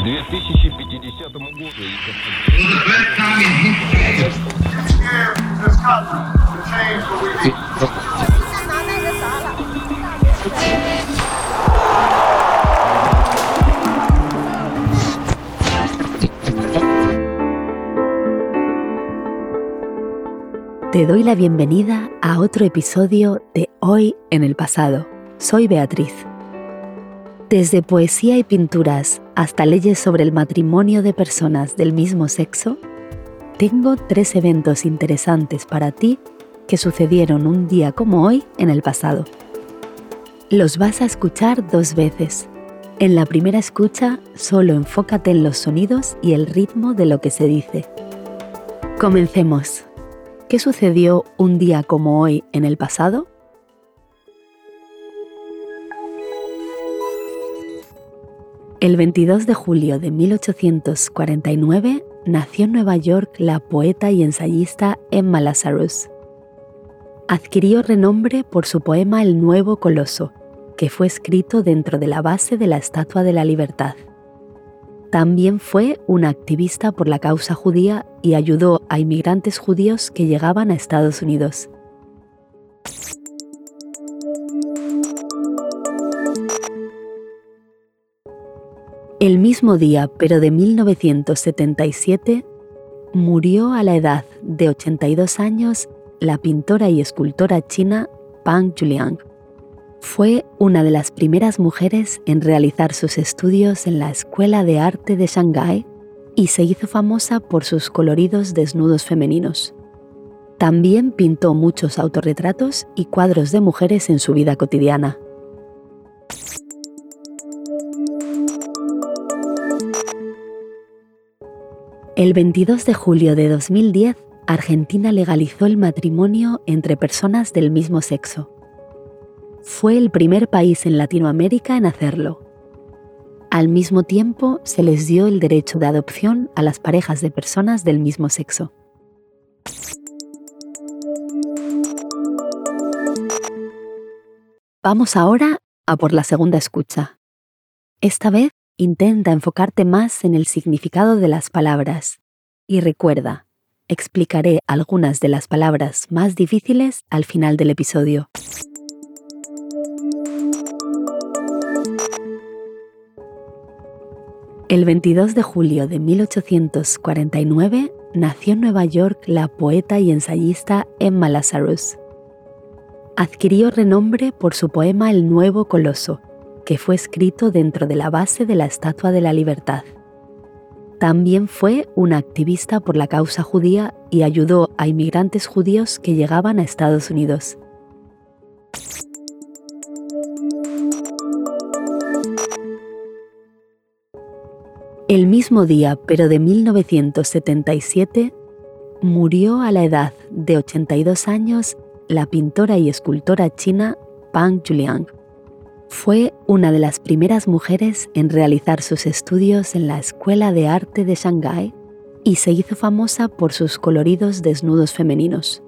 К 2050 году... Te doy la bienvenida a otro episodio de Hoy en el pasado. Soy Beatriz. Desde poesía y pinturas hasta leyes sobre el matrimonio de personas del mismo sexo, tengo tres eventos interesantes para ti que sucedieron un día como hoy en el pasado. Los vas a escuchar dos veces. En la primera escucha solo enfócate en los sonidos y el ritmo de lo que se dice. Comencemos. ¿Qué sucedió un día como hoy en el pasado? El 22 de julio de 1849 nació en Nueva York la poeta y ensayista Emma Lazarus. Adquirió renombre por su poema El Nuevo Coloso, que fue escrito dentro de la base de la Estatua de la Libertad. También fue una activista por la causa judía y ayudó a inmigrantes judíos que llegaban a Estados Unidos. El mismo día, pero de 1977, murió a la edad de 82 años la pintora y escultora china Pang Juliang. Fue una de las primeras mujeres en realizar sus estudios en la Escuela de Arte de Shanghái y se hizo famosa por sus coloridos desnudos femeninos. También pintó muchos autorretratos y cuadros de mujeres en su vida cotidiana. El 22 de julio de 2010, Argentina legalizó el matrimonio entre personas del mismo sexo fue el primer país en Latinoamérica en hacerlo. Al mismo tiempo, se les dio el derecho de adopción a las parejas de personas del mismo sexo. Vamos ahora a por la segunda escucha. Esta vez intenta enfocarte más en el significado de las palabras y recuerda, explicaré algunas de las palabras más difíciles al final del episodio. El 22 de julio de 1849 nació en Nueva York la poeta y ensayista Emma Lazarus. Adquirió renombre por su poema El Nuevo Coloso, que fue escrito dentro de la base de la Estatua de la Libertad. También fue una activista por la causa judía y ayudó a inmigrantes judíos que llegaban a Estados Unidos. El mismo día, pero de 1977, murió a la edad de 82 años la pintora y escultora china Pang Juliang. Fue una de las primeras mujeres en realizar sus estudios en la Escuela de Arte de Shanghái y se hizo famosa por sus coloridos desnudos femeninos.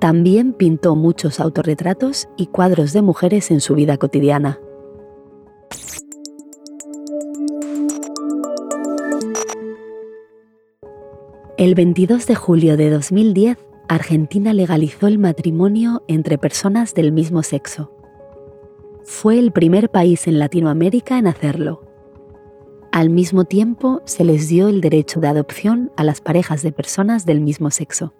También pintó muchos autorretratos y cuadros de mujeres en su vida cotidiana. El 22 de julio de 2010, Argentina legalizó el matrimonio entre personas del mismo sexo. Fue el primer país en Latinoamérica en hacerlo. Al mismo tiempo, se les dio el derecho de adopción a las parejas de personas del mismo sexo.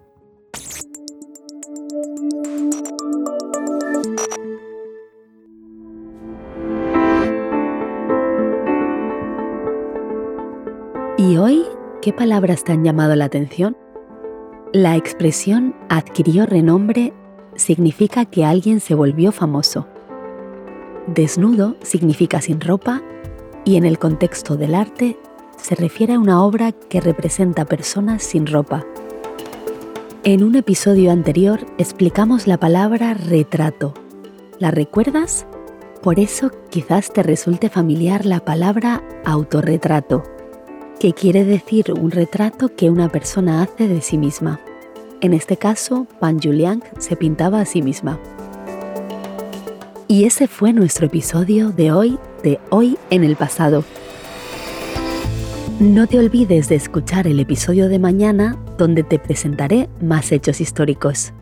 Y hoy ¿Qué palabras te han llamado la atención? La expresión adquirió renombre significa que alguien se volvió famoso. Desnudo significa sin ropa y en el contexto del arte se refiere a una obra que representa personas sin ropa. En un episodio anterior explicamos la palabra retrato. ¿La recuerdas? Por eso quizás te resulte familiar la palabra autorretrato que quiere decir un retrato que una persona hace de sí misma. En este caso, Pan Juliang se pintaba a sí misma. Y ese fue nuestro episodio de hoy, de hoy en el pasado. No te olvides de escuchar el episodio de mañana donde te presentaré más hechos históricos.